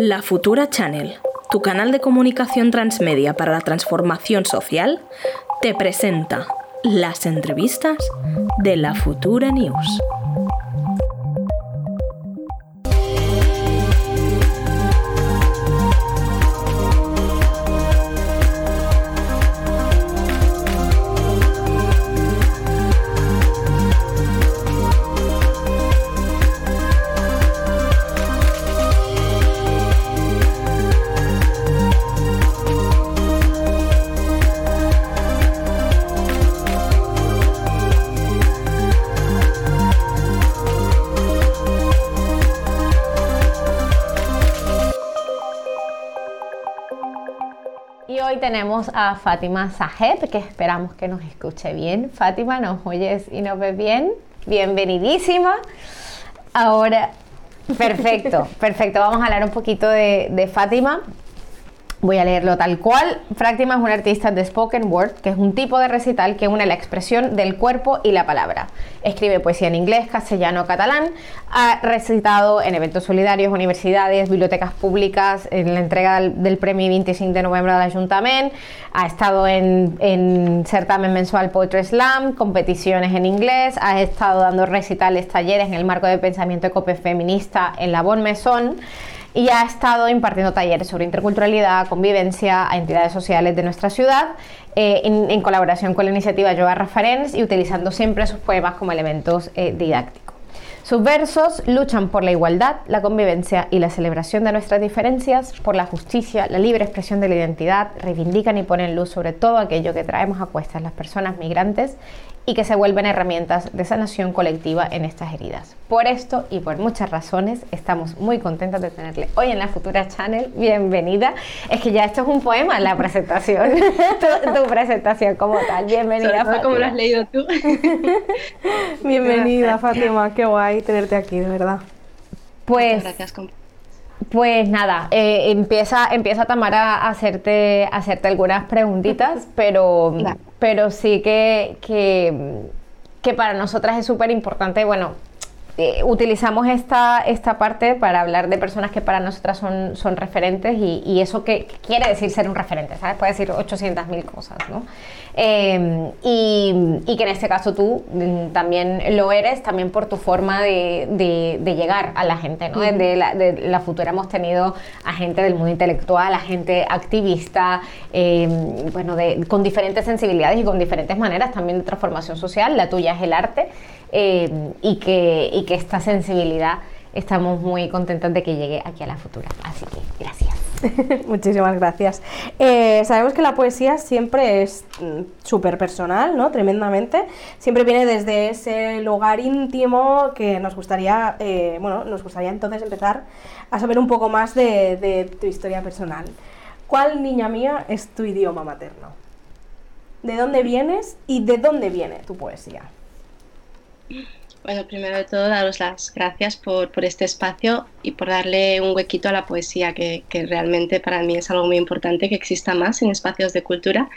La Futura Channel, tu canal de comunicación transmedia para la transformación social, te presenta las entrevistas de la Futura News. Tenemos a Fátima Saheb, que esperamos que nos escuche bien. Fátima, ¿nos oyes y nos ves bien? Bienvenidísima. Ahora, perfecto, perfecto. Vamos a hablar un poquito de, de Fátima. Voy a leerlo tal cual. Fátima es una artista de spoken word, que es un tipo de recital que une la expresión del cuerpo y la palabra. Escribe poesía en inglés, castellano, catalán. Ha recitado en eventos solidarios, universidades, bibliotecas públicas, en la entrega del, premio 25 de noviembre del Ayuntamiento. Ha estado en, en certamen mensual Poetry Slam, competiciones en inglés. Ha estado dando recitales, talleres en el marco de pensamiento ecofeminista en la Bon Maison y ha estado impartiendo talleres sobre interculturalidad, convivencia a entidades sociales de nuestra ciudad, eh, en, colaboración con la iniciativa Yoga Referens y utilizando siempre sus poemas como elementos eh, didácticos. Sus versos luchan por la igualdad, la convivencia y la celebración de nuestras diferencias, por la justicia, la libre expresión de la identidad, reivindican y ponen luz sobre todo aquello que traemos a cuestas las personas migrantes y que se vuelven herramientas de sanación colectiva en estas heridas. Por esto y por muchas razones estamos muy contentos de tenerle hoy en la Futura Channel. Bienvenida. Es que ya esto es un poema, la presentación, tu, presentación como tal. Bienvenida. Fátima. como lo has leído tú. Bienvenida Fátima, qué guay tenerte aquí, de verdad. Pues, gracias, pues nada, eh, empieza, empieza Tamara a hacerte, a hacerte algunas preguntitas, pero, pero sí que, que, que para nosotras es súper importante, bueno, eh, utilizamos esta, esta parte para hablar de personas que para nosotras son, son referentes y, eso que quiere decir ser un referente, ¿sabes? Puede decir 800.000 cosas, ¿no? Em, y, que en este caso tú mm, también lo eres, también por tu forma de, llegar a la gente, ¿no? Desde la, de la futura hemos tenido a gente del mundo intelectual, a gente activista, em, bueno, con diferentes sensibilidades y con diferentes maneras también de transformación social. La tuya es el arte. Eh, y, que, y que esta sensibilidad estamos muy contentos de que llegue aquí a la futura. Así que gracias. Muchísimas gracias. Eh, sabemos que la poesía siempre es mm, súper personal, ¿no? Tremendamente. Siempre viene desde ese lugar íntimo que nos gustaría, eh, bueno, nos gustaría entonces empezar a saber un poco más de, de tu historia personal. ¿Cuál, niña mía, es tu idioma materno? ¿De dónde vienes y de dónde viene tu poesía? Bueno, primero de todo, daros las gracias por, por, este espacio y por darle un huequito a la poesía, que, que, realmente para mí es algo muy importante que exista más en espacios de cultura.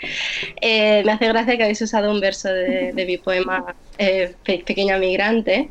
Eh, me hace gracia que habéis usado un verso de, de mi poema eh, Pequeña Migrante.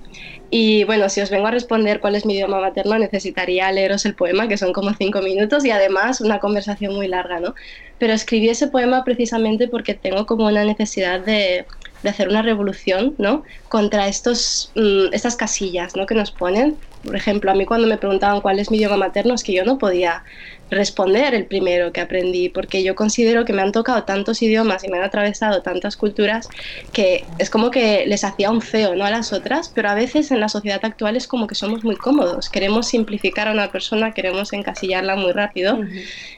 Y bueno, si os vengo a responder cuál es mi idioma materno, necesitaría leeros el poema, que son como cinco minutos y además una conversación muy larga, ¿no? Pero escribí ese poema precisamente porque tengo como una necesidad de de hacer una revolución ¿no? contra estos, mm, estas casillas ¿no? que nos ponen. Por ejemplo, a mí cuando me preguntaban cuál es mi idioma materno, es que yo no podía responder el primero que aprendí, porque yo considero que me han tocado tantos idiomas y me han atravesado tantas culturas que es como que les hacía un feo ¿no? a las otras, pero a veces en la sociedad actual es como que somos muy cómodos, queremos simplificar a una persona, queremos encasillarla muy rápido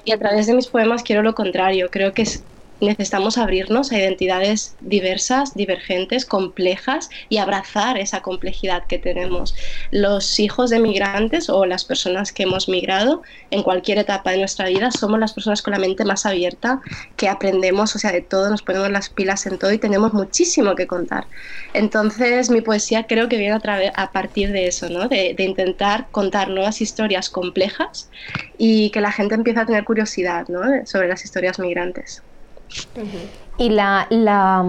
y a través de mis poemas quiero lo contrario, creo que es necesitamos abrirnos a identidades diversas, divergentes, complejas y abrazar esa complejidad que tenemos. Los hijos de migrantes o las personas que hemos migrado en cualquier etapa de nuestra vida somos las personas con la mente más abierta, que aprendemos, o sea, de todo, nos ponemos las pilas en todo y tenemos muchísimo que contar. Entonces, mi poesía creo que viene a, a partir de eso, ¿no? de, de intentar contar nuevas historias complejas y que la gente empiece a tener curiosidad ¿no? sobre las historias migrantes. Y la, la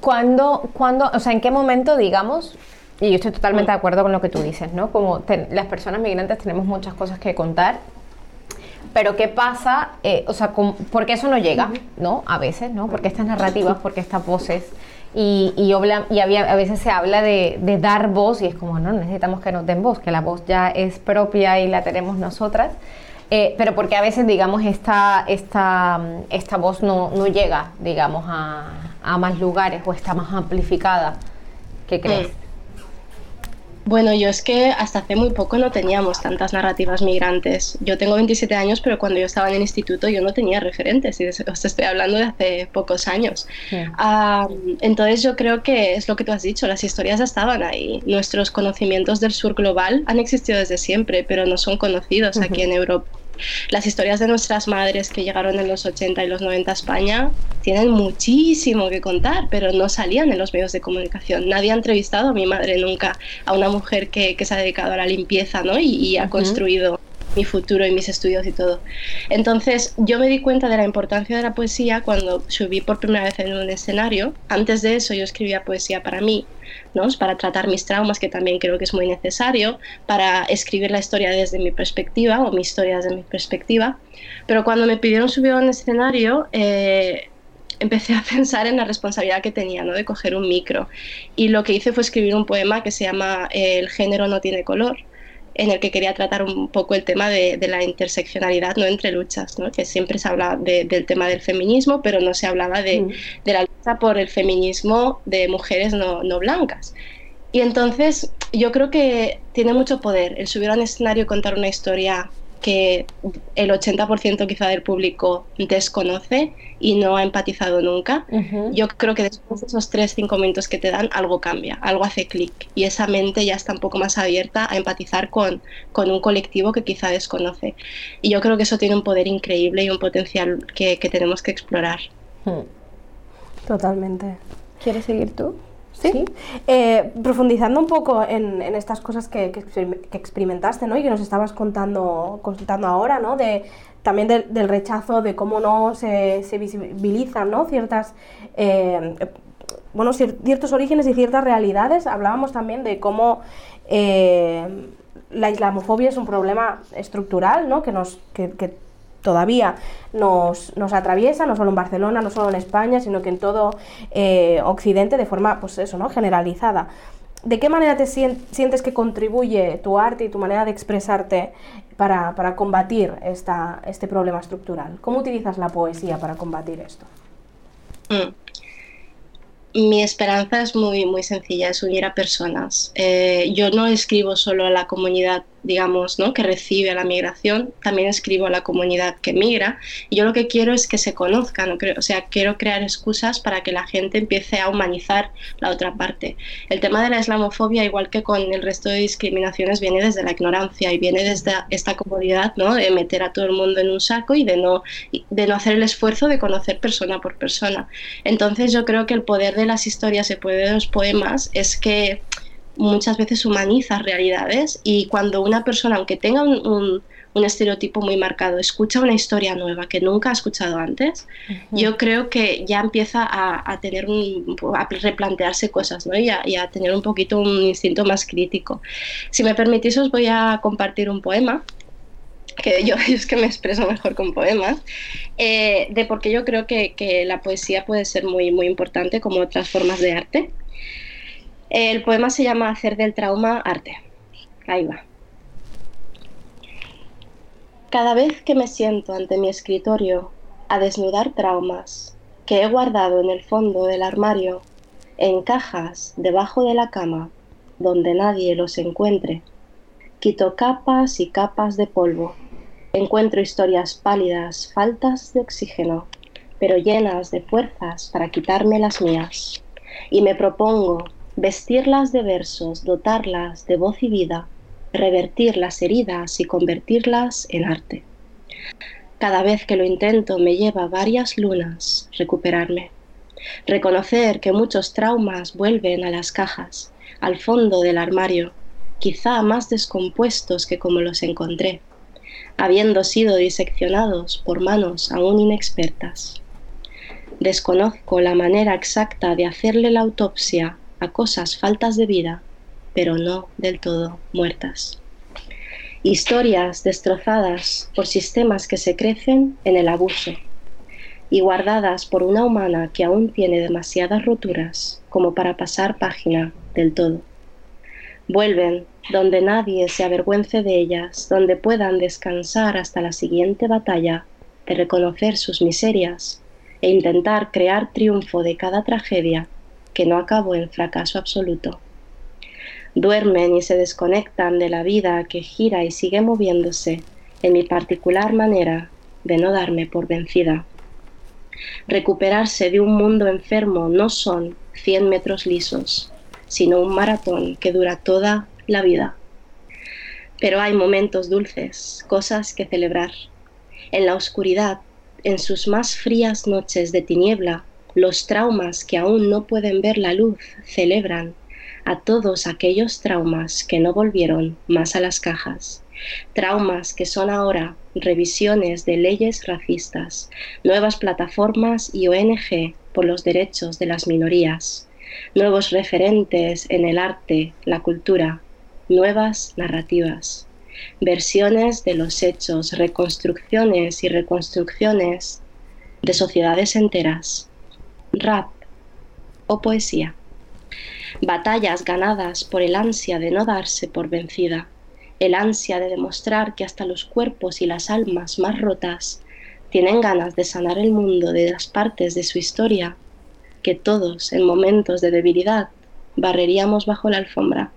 cuando, cuando, o sea, ¿en qué momento, digamos, y yo estoy totalmente de acuerdo con lo que tú dices, ¿no? Como las personas migrantes tenemos muchas cosas que contar, pero ¿qué pasa? Eh, o sea, ¿por qué eso no llega, no? A veces, ¿no? Porque estas narrativas, porque estas voces, y, y, y había, a veces se habla de, de, dar voz y es como, no, necesitamos que nos den voz, que la voz ya es propia y la tenemos nosotras. Eh, pero porque a veces, digamos, esta, esta, esta voz no, no llega, digamos, a, a, más lugares o está más amplificada. ¿Qué crees? Mm. Bueno, yo es que hasta hace muy poco no teníamos tantas narrativas migrantes. Yo tengo 27 años, pero cuando yo estaba en el instituto yo no tenía referentes, y os estoy hablando de hace pocos años. entonces yo creo que es lo que tú has dicho, las historias estaban ahí. Nuestros conocimientos del sur global han existido desde siempre, pero no son conocidos aquí en Europa. Las historias de nuestras madres que llegaron en los 80 y los 90 a España tienen muchísimo que contar, pero no salían en los medios de comunicación. Nadie ha entrevistado a mi madre nunca, a una mujer que, se ha dedicado a la limpieza ¿no? y, ha construido mi futuro y mis estudios y todo. Entonces yo me di cuenta de la importancia de la poesía cuando subí por primera vez en un escenario. Antes de eso yo escribía poesía para mí, ¿no? para tratar mis traumas, que también creo que es muy necesario, para escribir la historia desde mi perspectiva o mi historia desde mi perspectiva. Pero cuando me pidieron subir a un escenario, eh, empecé a pensar en la responsabilidad que tenía ¿no? de coger un micro. Y lo que hice fue escribir un poema que se llama El género no tiene color en el que quería tratar un poco el tema de, la interseccionalidad ¿no? entre luchas, ¿no? que siempre se habla del tema del feminismo, pero no se hablaba de, mm. de la lucha por el feminismo de mujeres no, no, blancas. Y entonces yo creo que tiene mucho poder el subir a un escenario y contar una historia que el 80% quizá del público desconoce y no ha empatizado nunca, yo creo que después de esos 3-5 minutos que te dan, algo cambia, algo hace clic y esa mente ya está un poco más abierta a empatizar con, con un colectivo que quizá desconoce. Y yo creo que eso tiene un poder increíble y un potencial que, que tenemos que explorar. Hmm. Totalmente. ¿Quieres seguir tú? Sí. Eh, profundizando un poco en, estas cosas que, experimentaste ¿no? y que nos estabas contando, contando ahora, ¿no? de, también del rechazo, de cómo no se, se visibilizan ¿no? ciertas, eh, bueno, ciertos orígenes y ciertas realidades. Hablábamos también de cómo eh, la islamofobia es un problema estructural ¿no? que, nos, que, que todavía nos, nos, atraviesa, no solo en Barcelona, no solo en España, sino que en todo eh, Occidente de forma pues eso, ¿no? generalizada. ¿De qué manera te sientes que contribuye tu arte y tu manera de expresarte para, para combatir esta, este problema estructural? ¿Cómo utilizas la poesía para combatir esto? Mm mi esperanza es muy, muy sencilla, es unir a personas. Eh, yo no escribo solo a la comunidad, digamos, ¿no? que recibe a la migración, también escribo a la comunidad que migra. Y yo lo que quiero es que se conozcan, o sea, quiero crear excusas para que la gente empiece a humanizar la otra parte. El tema de la islamofobia, igual que con el resto de discriminaciones, viene desde la ignorancia y viene desde esta comodidad ¿no? de meter a todo el mundo en un saco y de no, de no hacer el esfuerzo de conocer persona por persona. Entonces yo creo que el poder de las historias, el poder de los poemas, es que muchas veces humaniza realidades y cuando una persona, aunque tenga un, estereotipo muy marcado, escucha una historia nueva que nunca ha escuchado antes, yo creo que ya empieza a, tener un, a replantearse cosas ¿no? y, a, tener un poquito un instinto más crítico. Si me permitís os voy a compartir un poema que yo, es que me expreso mejor con poemas, eh, de por qué yo creo que, que, la poesía puede ser muy, muy importante como otras formas de arte. El poema se llama Hacer del trauma arte. Ahí va. Cada vez que me siento ante mi escritorio a desnudar traumas que he guardado en el fondo del armario, en cajas debajo de la cama, donde nadie los encuentre, quito capas y capas de polvo Encuentro historias pálidas, faltas de oxígeno, pero llenas de fuerzas para quitarme las mías. Y me propongo vestirlas de versos, dotarlas de voz y vida, revertir las heridas y convertirlas en arte. Cada vez que lo intento me lleva varias lunas recuperarme. Reconocer que muchos traumas vuelven a las cajas, al fondo del armario, quizá más descompuestos que como los encontré habiendo sido diseccionados por manos aún inexpertas. Desconozco la manera exacta de hacerle la autopsia a cosas faltas de vida, pero no del todo muertas. Historias destrozadas por sistemas que se crecen en el abuso y guardadas por una humana que aún tiene demasiadas roturas como para pasar página del todo. Vuelven donde nadie se avergüence de ellas, donde puedan descansar hasta la siguiente batalla de reconocer sus miserias e intentar crear triunfo de cada tragedia que no acabó en fracaso absoluto. Duermen y se desconectan de la vida que gira y sigue moviéndose en mi particular manera de no darme por vencida. Recuperarse de un mundo enfermo no son 100 metros lisos, sino un maratón que dura toda la vida. Pero hay momentos dulces, cosas que celebrar. En la oscuridad, en sus más frías noches de tiniebla, los traumas que aún no pueden ver la luz celebran a todos aquellos traumas que no volvieron más a las cajas. Traumas que son ahora revisiones de leyes racistas, nuevas plataformas y ONG por los derechos de las minorías, nuevos referentes en el arte, la cultura, nuevas narrativas, versiones de los hechos, reconstrucciones y reconstrucciones de sociedades enteras, rap o poesía, batallas ganadas por el ansia de no darse por vencida, el ansia de demostrar que hasta los cuerpos y las almas más rotas tienen ganas de sanar el mundo de las partes de su historia que todos en momentos de debilidad barreríamos bajo la alfombra.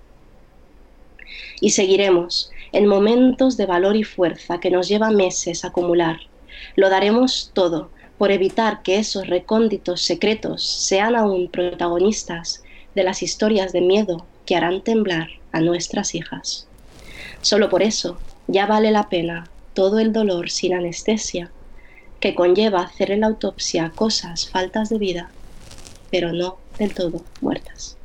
Y seguiremos en momentos de valor y fuerza que nos lleva meses acumular. Lo daremos todo por evitar que esos recónditos secretos sean aún protagonistas de las historias de miedo que harán temblar a nuestras hijas. Solo por eso ya vale la pena todo el dolor sin anestesia que conlleva hacer en la autopsia cosas faltas de vida pero no del todo muertas.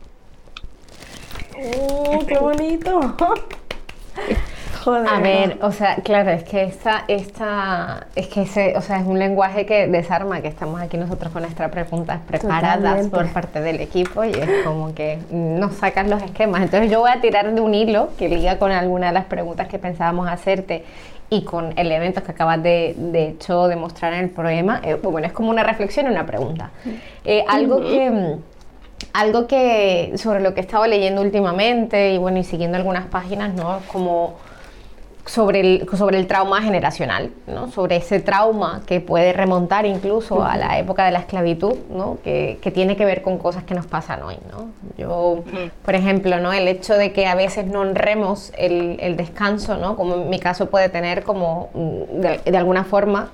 ¡Oh, qué bonito! Joder, a ver, o sea, claro, es que esta, esta, es que ese, o sea, es un lenguaje que desarma, que estamos aquí nosotros con nuestras preguntas preparadas por parte del equipo y es como que nos sacan los esquemas. Entonces yo voy a tirar de un hilo que liga con alguna de las preguntas que pensábamos hacerte y con elementos que acabas de, de hecho demostrar en el problema, eh, bueno, es como una reflexión y una pregunta. Eh, algo que algo que sobre lo que he estado leyendo últimamente y bueno y siguiendo algunas páginas no como sobre el, sobre el trauma generacional, ¿no? sobre ese trauma que puede remontar incluso a la época de la esclavitud, ¿no? que, que, tiene que ver con cosas que nos pasan hoy. ¿no? Yo, por ejemplo, ¿no? el hecho de que a veces no honremos el, el descanso, ¿no? como en mi caso puede tener como mm, de, de alguna forma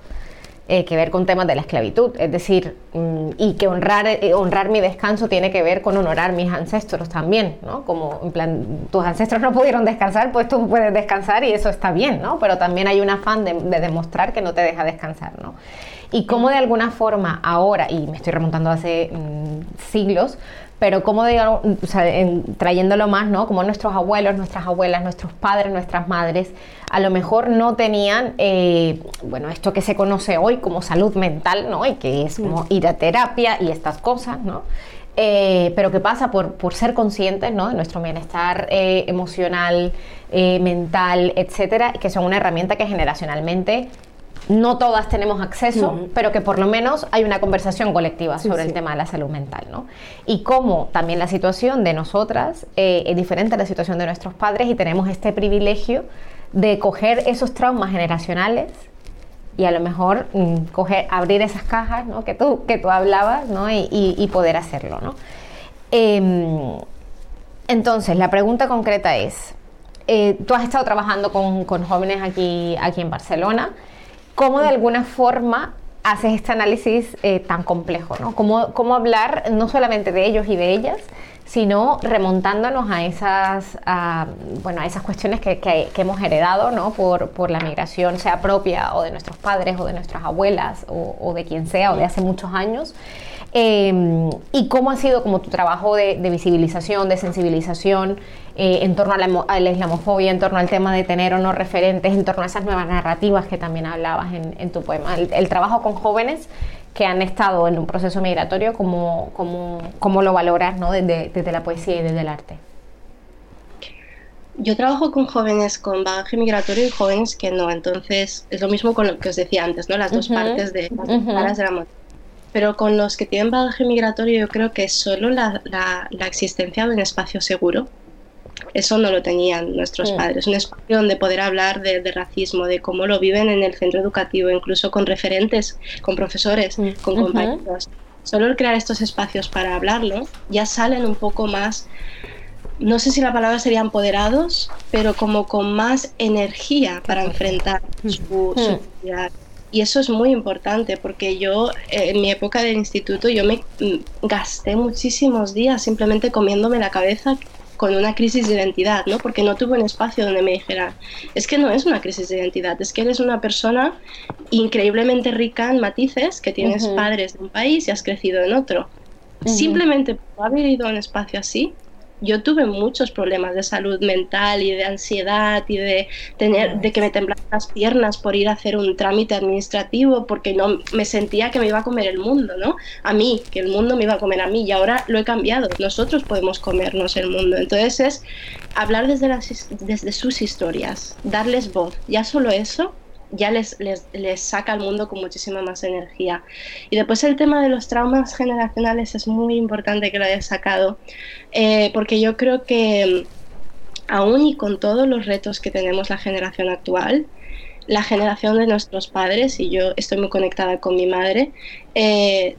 eh, que ver con temas de la esclavitud, es decir, mm, y que honrar, eh, honrar mi descanso tiene que ver con honorar mis ancestros también, ¿no? Como en plan, tus ancestros no pudieron descansar, pues tú puedes descansar y eso está bien, ¿no? Pero también hay un afán de, de demostrar que no te deja descansar, ¿no? Y cómo de alguna forma ahora, y me estoy remontando hace mm, siglos, pero como o sea, trayéndolo más, ¿no? Como nuestros abuelos, nuestras abuelas, nuestros padres, nuestras madres, a lo mejor no tenían, eh, bueno, esto que se conoce hoy como salud mental, ¿no? Y que es como ir a terapia y estas cosas, ¿no? Eh, pero que pasa por, por, ser conscientes ¿no? de nuestro bienestar eh, emocional, mental, etcétera, que son una herramienta que generacionalmente no todas tenemos acceso, pero que por lo menos hay una conversación colectiva sobre el tema de la salud mental, ¿no? Y cómo también la situación de nosotras eh, es diferente a la situación de nuestros padres y tenemos este privilegio de coger esos traumas generacionales y a lo mejor mm, coger, abrir esas cajas ¿no? que, tú, que tú hablabas ¿no? y, poder hacerlo. ¿no? Em, entonces, la pregunta concreta es, eh, tú has estado trabajando con, con jóvenes aquí, aquí en Barcelona, cómo de alguna forma haces este análisis eh, tan complejo, ¿no? Cómo, cómo, hablar no solamente de ellos y de ellas, sino remontándonos a esas, bueno, a esas cuestiones que, que, hemos heredado ¿no? por, por, la migración, sea propia o de nuestros padres o de nuestras abuelas o, o de quien sea o de hace muchos años. Eh, y cómo ha sido como tu trabajo de, de visibilización, de sensibilización eh, en torno a la, a la, islamofobia, en torno al tema de tener o no referentes, en torno a esas nuevas narrativas que también hablabas en, en tu poema. El, el, trabajo con jóvenes que han estado en un proceso migratorio, ¿cómo, cómo, cómo lo valoras ¿no? desde, desde, la poesía y desde el arte? yo trabajo con jóvenes con bagaje migratorio y jóvenes que no, entonces es lo mismo con lo que os decía antes, ¿no? Las dos partes de las dos caras de la moneda. Pero con los que tienen bagaje migratorio yo creo que solo la, la, la existencia de un espacio seguro, eso no lo tenían nuestros padres, un espacio donde poder hablar de, de, racismo, de cómo lo viven en el centro educativo, incluso con referentes, con profesores, con compañeros. Solo el crear estos espacios para hablarlo, ya salen un poco más no sé si la palabra sería empoderados, pero como con más energía para enfrentar su, su Y eso es muy importante porque yo eh, en mi época del instituto yo me mm, gasté muchísimos días simplemente comiéndome la cabeza con una crisis de identidad, ¿no? Porque no tuve un espacio donde me dijera, es que no es una crisis de identidad, es que eres una persona increíblemente rica en matices, que tienes padres de un país y has crecido en otro. Simplemente por haber ido a un espacio así, yo tuve muchos problemas de salud mental y de ansiedad y de tener de que me temblaban las piernas por ir a hacer un trámite administrativo porque no me sentía que me iba a comer el mundo, ¿no? A mí, que el mundo me iba a comer a mí y ahora lo he cambiado. Nosotros podemos comernos el mundo. Entonces es hablar desde las desde sus historias, darles voz. Ya solo eso ya les, les, les, saca al mundo con muchísima más energía. Y después el tema de los traumas generacionales es muy importante que lo hayas sacado, eh, porque yo creo que mm, aún y con todos los retos que tenemos la generación actual, la generación de nuestros padres, y yo estoy muy conectada con mi madre, eh,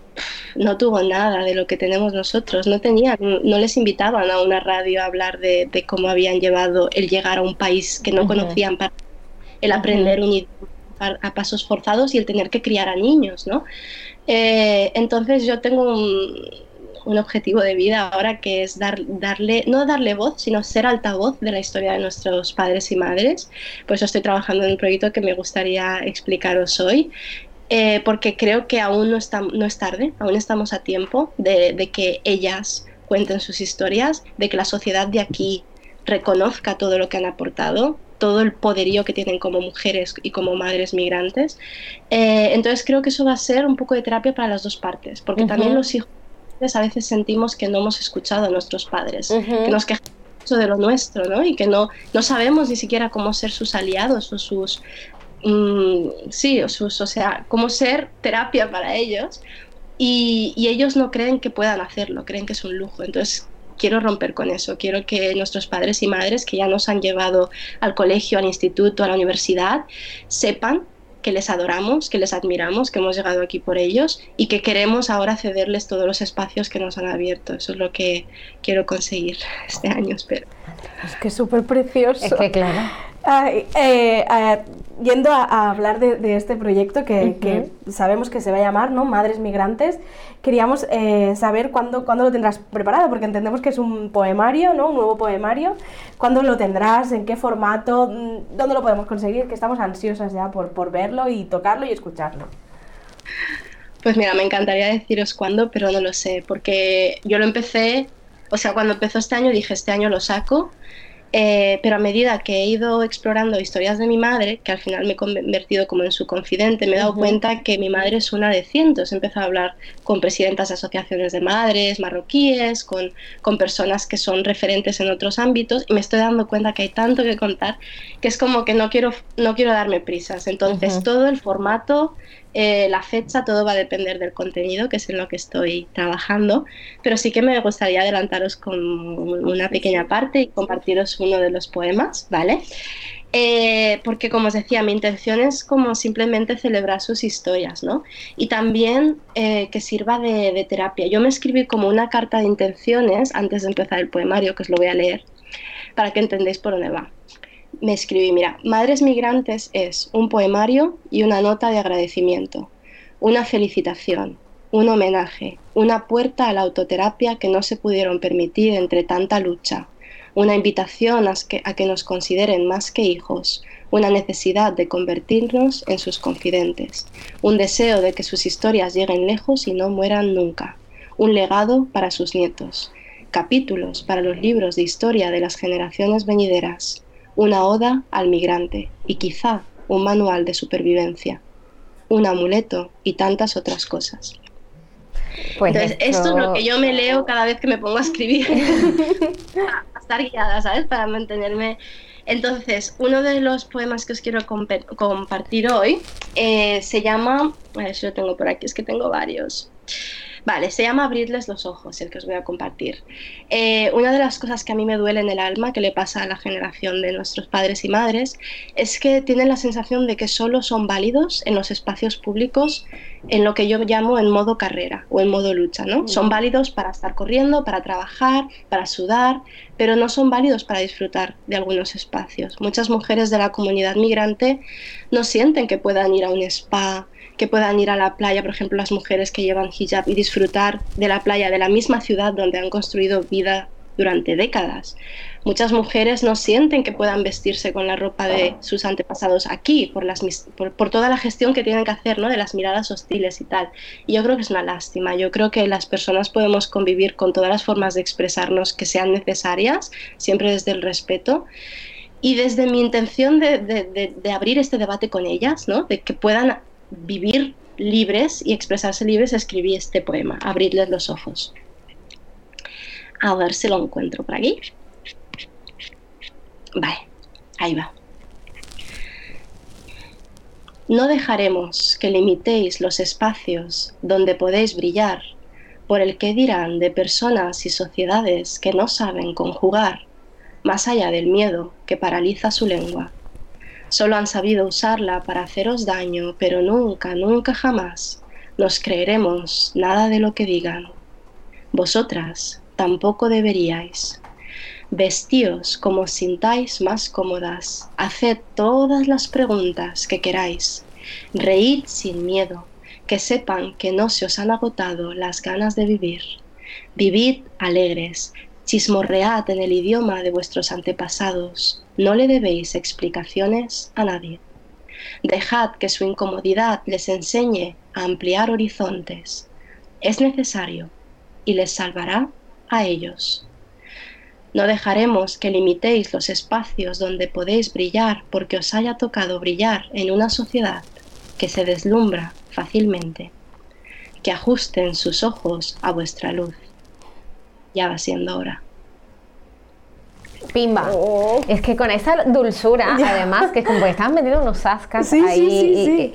no tuvo nada de lo que tenemos nosotros, no tenían, no les invitaban a una radio a hablar de, de cómo habían llevado el llegar a un país que no uh -huh. conocían para el aprender un idioma a pasos forzados y el tener que criar a niños, ¿no? Eh, entonces yo tengo un, un, objetivo de vida ahora que es dar, darle, no darle voz, sino ser altavoz de la historia de nuestros padres y madres. Por eso estoy trabajando en un proyecto que me gustaría explicaros hoy. Eh, porque creo que aún no, está, no es tarde, aún estamos a tiempo de, de que ellas cuenten sus historias, de que la sociedad de aquí reconozca todo lo que han aportado, todo el poderío que tienen como mujeres y como madres migrantes. Eh, entonces creo que eso va a ser un poco de terapia para las dos partes, porque uh -huh. también los hijos a veces sentimos que no hemos escuchado a nuestros padres, uh -huh. que nos quejamos de lo nuestro, ¿no? Y que no, no sabemos ni siquiera cómo ser sus aliados o sus... Mmm, sí, o, sus, o sea, cómo ser terapia para ellos. Y, y ellos no creen que puedan hacerlo, creen que es un lujo. Entonces quiero romper con eso. Quiero que nuestros padres y madres que ya nos han llevado al colegio, al instituto, a la universidad, sepan que les adoramos, que les admiramos, que hemos llegado aquí por ellos y que queremos ahora cederles todos los espacios que nos han abierto. Eso es lo que quiero conseguir este año, espero. Es que es súper precioso. Es que claro. Ay, eh, eh, yendo a, a hablar de, de, este proyecto que, uh -huh. que, sabemos que se va a llamar ¿no? Madres Migrantes, queríamos eh, saber cuándo, cuándo, lo tendrás preparado, porque entendemos que es un poemario, ¿no? un nuevo poemario. ¿Cuándo lo tendrás? ¿En qué formato? Mm, ¿Dónde lo podemos conseguir? Que estamos ansiosas ya por, por verlo y tocarlo y escucharlo. Pues mira, me encantaría deciros cuándo, pero no lo sé, porque yo lo empecé, o sea, cuando empezó este año dije, este año lo saco, eh, pero a medida que he ido explorando historias de mi madre, que al final me he convertido como en su confidente, me he dado uh -huh. cuenta que mi madre es una de cientos. He empezado a hablar con presidentas de asociaciones de madres marroquíes, con, con personas que son referentes en otros ámbitos, y me estoy dando cuenta que hay tanto que contar que es como que no quiero, no quiero darme prisas. Entonces, uh -huh. todo el formato eh, la fecha, todo va a depender del contenido, que es en lo que estoy trabajando, pero sí que me gustaría adelantaros con una pequeña parte y compartiros uno de los poemas, ¿vale? Eh, porque como os decía, mi intención es como simplemente celebrar sus historias, ¿no? Y también eh, que sirva de, de terapia. Yo me escribí como una carta de intenciones antes de empezar el poemario, que os lo voy a leer, para que entendáis por dónde va me escribí, mira, Madres Migrantes es un poemario y una nota de agradecimiento, una felicitación, un homenaje, una puerta a la autoterapia que no se pudieron permitir entre tanta lucha, una invitación a que, a que nos consideren más que hijos, una necesidad de convertirnos en sus confidentes, un deseo de que sus historias lleguen lejos y no mueran nunca, un legado para sus nietos, capítulos para los libros de historia de las generaciones venideras, una oda al migrante y quizá un manual de supervivencia, un amuleto y tantas otras cosas. Pues Entonces, esto... esto... es lo que yo me leo cada vez que me pongo a escribir. estar guiada, ¿sabes? Para mantenerme. Entonces, uno de los poemas que os quiero compartir hoy eh, se llama. A ver si lo tengo por aquí, es que tengo varios. Vale, se llama Abrirles los ojos, el que os voy a compartir. Eh, una de las cosas que a mí me duele en el alma, que le pasa a la generación de nuestros padres y madres, es que tienen la sensación de que solo son válidos en los espacios públicos en lo que yo llamo en modo carrera o en modo lucha, ¿no? Son válidos para estar corriendo, para trabajar, para sudar, pero no son válidos para disfrutar de algunos espacios. Muchas mujeres de la comunidad migrante no sienten que puedan ir a un spa, que puedan ir a la playa, por ejemplo, las mujeres que llevan hijab y disfrutar de la playa de la misma ciudad donde han construido vida durante décadas. Muchas mujeres no sienten que puedan vestirse con la ropa de sus antepasados aquí por, las, por, toda la gestión que tienen que hacer, ¿no? de las miradas hostiles y tal. Y yo creo que es una lástima. Yo creo que las personas podemos convivir con todas las formas de expresarnos que sean necesarias, siempre desde el respeto. Y desde mi intención de, de, de abrir este debate con ellas, ¿no? de que puedan vivir libres y expresarse libres, escribí este poema, Abrirles los ojos. A ver si lo encuentro por aquí. Vale, ahí va. No dejaremos que limitéis los espacios donde podéis brillar por el que dirán de personas y sociedades que no saben conjugar más allá del miedo que paraliza su lengua. Solo han sabido usarla para haceros daño, pero nunca, nunca jamás nos creeremos nada de lo que digan. Vosotras tampoco deberíais. Vestíos como sintáis más cómodas, haced todas las preguntas que queráis, reíd sin miedo, que sepan que no se os han agotado las ganas de vivir. Vivid alegres, chismorread en el idioma de vuestros antepasados, no le debéis explicaciones a nadie. Dejad que su incomodidad les enseñe a ampliar horizontes. Es necesario y les salvará a ellos. No dejaremos que limitéis los espacios donde podéis brillar porque os haya tocado brillar en una sociedad que se deslumbra fácilmente. Que ajusten sus ojos a vuestra luz. Ya va siendo hora. Pimba. Oh. Es que con esa dulzura, además, que es como que estaban metiendo unos ascas ahí,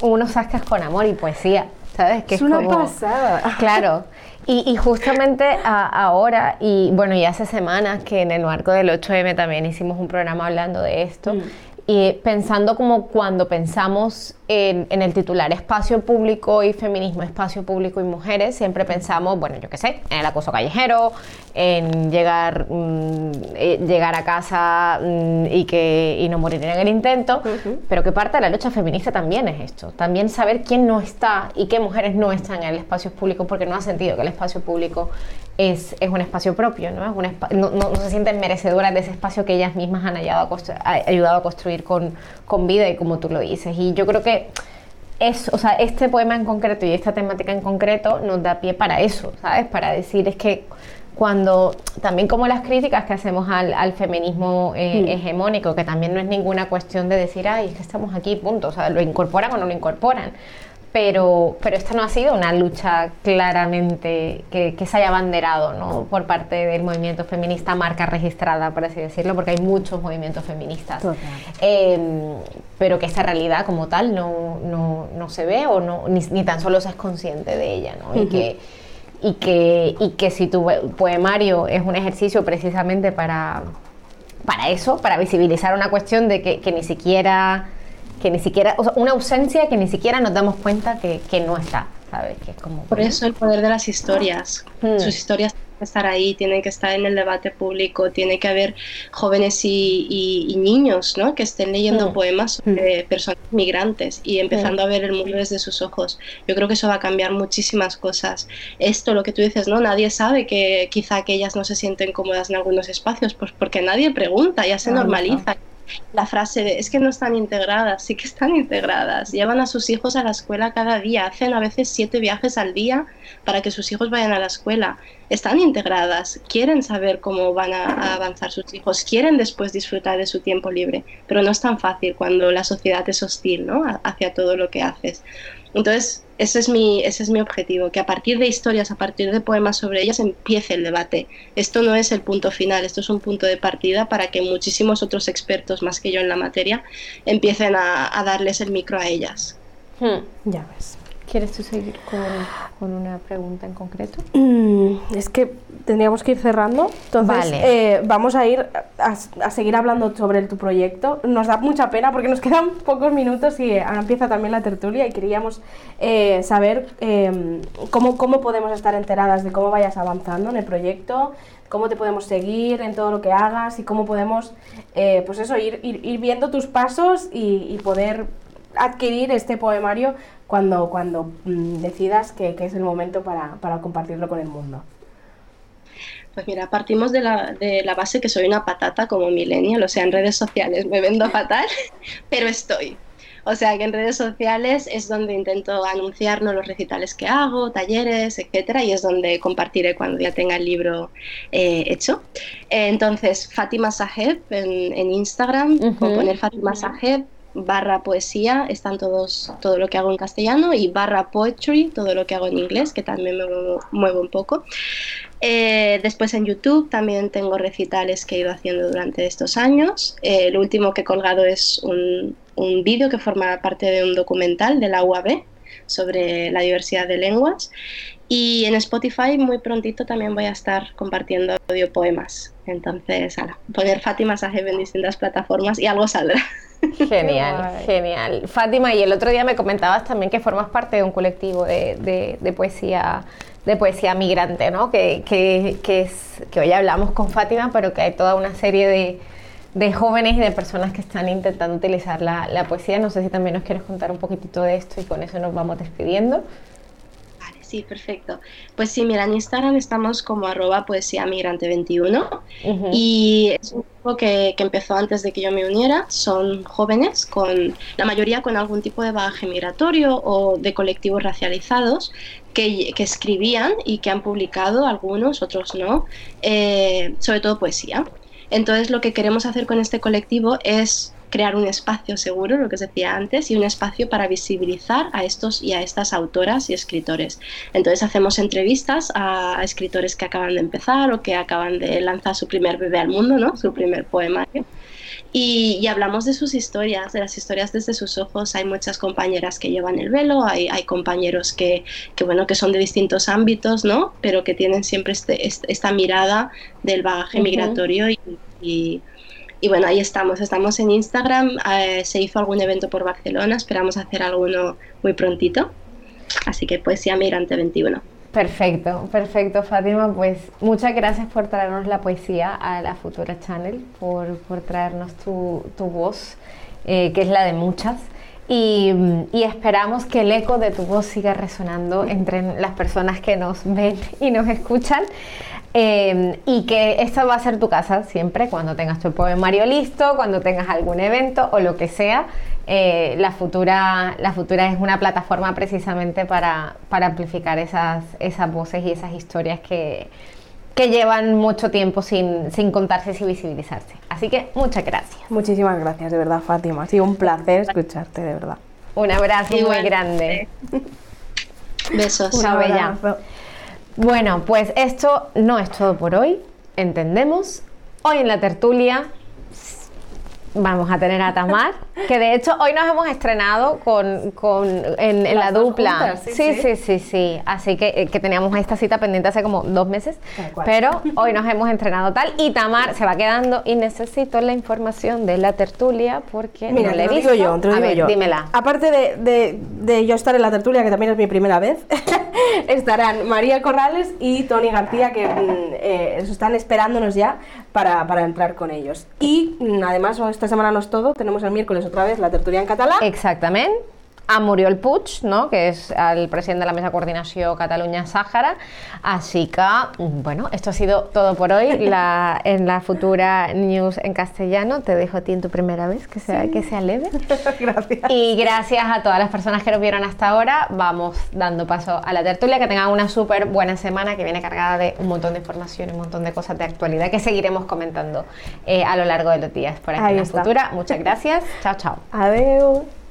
unos ascas con amor y poesía, ¿sabes? Que es, una pasada. Claro. Y, justamente ahora, y bueno, y hace semanas que en el marco del 8M también hicimos un programa hablando de esto, mm. Y pensando como cuando pensamos en, el titular espacio público y feminismo, espacio público y mujeres, siempre pensamos, bueno, yo qué sé, en el acoso callejero, en llegar, mm, eh, llegar a casa mm, y, que, y no morir en el intento, pero que parte de la lucha feminista también es esto, también saber quién no está y qué mujeres no están en el espacio público porque no ha sentido que el espacio público es, es un espacio propio, ¿no? Es un no, no, se sienten merecedoras de ese espacio que ellas mismas han ayudado a, ayudado a construir con, con vida y como tú lo dices. Y yo creo que es, o sea, este poema en concreto y esta temática en concreto nos da pie para eso, ¿sabes? Para decir es que cuando también como las críticas que hacemos al, feminismo eh, mm. hegemónico, que también no es ninguna cuestión de decir, ay, es que estamos aquí, punto, o sea, lo incorporan o no lo incorporan, pero, pero esta no ha sido una lucha claramente que, se haya abanderado ¿no? por parte del movimiento feminista, marca registrada, por así decirlo, porque hay muchos movimientos feministas. Em, pero que esta realidad como tal no, no, no se ve o no, ni, ni, tan solo se es consciente de ella. ¿no? y, que, y, que, y que si tu poemario es un ejercicio precisamente para, para eso, para visibilizar una cuestión de que, que ni siquiera que ni siquiera, o sea, una ausencia que ni siquiera nos damos cuenta que, que no está, ¿sabes? Que es como, Por eso el poder de las historias. Hmm. Sus historias tienen que estar ahí, tienen que estar en el debate público, tiene que haber jóvenes y, y, niños ¿no? que estén leyendo hmm. poemas sobre hmm. personas migrantes y empezando a ver el mundo desde sus ojos. Yo creo que eso va a cambiar muchísimas cosas. Esto, lo que tú dices, ¿no? Nadie sabe que quizá que ellas no se sienten cómodas en algunos espacios, pues porque nadie pregunta, ya se normaliza la frase de es que no están integradas, sí que están integradas, llevan a sus hijos a la escuela cada día, hacen a veces siete viajes al día para que sus hijos vayan a la escuela, están integradas, quieren saber cómo van a, avanzar sus hijos, quieren después disfrutar de su tiempo libre, pero no es tan fácil cuando la sociedad es hostil ¿no? hacia todo lo que haces. Entonces, ese es, mi, ese es mi objetivo, que a partir de historias, a partir de poemas sobre ellas empiece el debate. Esto no es el punto final, esto es un punto de partida para que muchísimos otros expertos, más que yo en la materia, empiecen a, darles el micro a ellas. Hmm. Ya ves. ¿Quieres tú seguir con, una pregunta en concreto? Mm, es que tendríamos que ir cerrando. Entonces, eh, vamos a ir a, seguir hablando sobre tu proyecto. Nos da mucha pena porque nos quedan pocos minutos y ahora empieza también la tertulia y queríamos eh, saber em, cómo, cómo podemos estar enteradas de cómo vayas avanzando en el proyecto, cómo te podemos seguir en todo lo que hagas y cómo podemos, eh, pues eso, ir, ir, viendo tus pasos y, y poder adquirir este poemario cuando, cuando mm, decidas que, es el momento para, compartirlo con el mundo? Pues mira, partimos de la, de la, base que soy una patata como millennial, o sea, en redes sociales me vendo fatal, pero estoy. O sea, que en redes sociales es donde intento anunciarnos los recitales que hago, talleres, etcétera, y es donde compartiré cuando ya tenga el libro eh, hecho. entonces, Fátima Saheb en, Instagram, uh poner Fátima Saheb, barra poesía están todos, todo lo que hago en castellano y barra poetry, todo lo que hago en inglés, que también me muevo, un poco. Eh, después en YouTube también tengo recitales que he ido haciendo durante estos años. Eh, el último que he colgado es un, un vídeo que forma parte de un documental de la UAB sobre la diversidad de lenguas. Y en Spotify muy prontito también voy a estar compartiendo audio poemas. Entonces, ala, poner Fátima Saheb en distintas plataformas y algo saldrá. Genial, genial. Fátima, y el otro día me comentabas también que formas parte de un colectivo de, de, poesía de poesía migrante, ¿no? Que, que, que, es, que hoy hablamos con Fátima, pero que hay toda una serie de, de jóvenes y de personas que están intentando utilizar la, la, poesía. No sé si también nos quieres contar un poquitito de esto y con eso nos vamos despidiendo. Sí, perfecto. Pues sí, mira, en Instagram estamos como arroba poesía migrante 21 y es un grupo que, que, empezó antes de que yo me uniera. Son jóvenes, con la mayoría con algún tipo de bagaje migratorio o de colectivos racializados que, que escribían y que han publicado, algunos, otros no, eh, sobre todo poesía. Entonces lo que queremos hacer con este colectivo es crear un espacio seguro, lo que os decía antes, y un espacio para visibilizar a estos y a estas autoras y escritores. Entonces hacemos entrevistas a, escritores que acaban de empezar o que acaban de lanzar su primer bebé al mundo, ¿no? su primer poemario. Y, hablamos de sus historias, de las historias desde sus ojos. Hay muchas compañeras que llevan el velo, hay, hay compañeros que, que, bueno, que son de distintos ámbitos, ¿no? pero que tienen siempre este, este esta mirada del bagaje migratorio y y bueno, ahí estamos, estamos en Instagram, eh, se hizo algún evento por Barcelona, esperamos hacer alguno muy prontito, así que Poesía Migrante 21. Perfecto, perfecto Fátima, pues muchas gracias por traernos la poesía a la Futura Channel, por, por traernos tu, tu voz, eh, que es la de muchas. Y, y, esperamos que el eco de tu voz siga resonando entre las personas que nos ven y nos escuchan. Em, y que esta va a ser tu casa siempre, cuando tengas tu poemario listo, cuando tengas algún evento o lo que sea. Eh, la, futura, la futura es una plataforma precisamente para, para amplificar esas, esas voces y esas historias que, que llevan mucho tiempo sin, sin contarse y visibilizarse. Así que muchas gracias. Muchísimas gracias, de verdad, Fátima. Ha sido un placer escucharte, de verdad. Un abrazo muy grande. Besos. Una bella. Bueno, pues esto no es todo por hoy, entendemos. Hoy en la tertulia vamos a tener a Tamar, que de hecho hoy nos hemos estrenado con, con en, la dupla. sí, sí, sí, sí, Así que, eh, que, teníamos esta cita pendiente hace como dos meses, pero hoy nos hemos entrenado tal y Tamar se va quedando y necesito la información de la tertulia porque Mira, no le he visto. yo, te lo digo yo. Dímela. Aparte de, de, de, yo estar en la tertulia, que también es mi primera vez, estarán María Corrales y Tony García, que mm, eh, están esperándonos ya para, para entrar con ellos. Y mm, además, esta semana no es todo, tenemos el miércoles otra vez la tertulia en catalán. Exactamente a Muriel Puig, no? que és el president de la Mesa de Coordinació Catalunya-Sàhara. Así que, bueno, esto ha sido todo por hoy la, en la futura news en castellano. Te dejo a ti en tu primera vez, que sea, sí. que sea leve. gracias. Y gracias a todas las personas que nos vieron hasta ahora. Vamos dando paso a la tertulia. Que tengan una súper buena semana que viene cargada de un montón de información, un montón de cosas de actualidad que seguiremos comentando eh, a lo largo de los días por aquí Ahí en la está. futura. Muchas gracias. chao, chao. Adiós.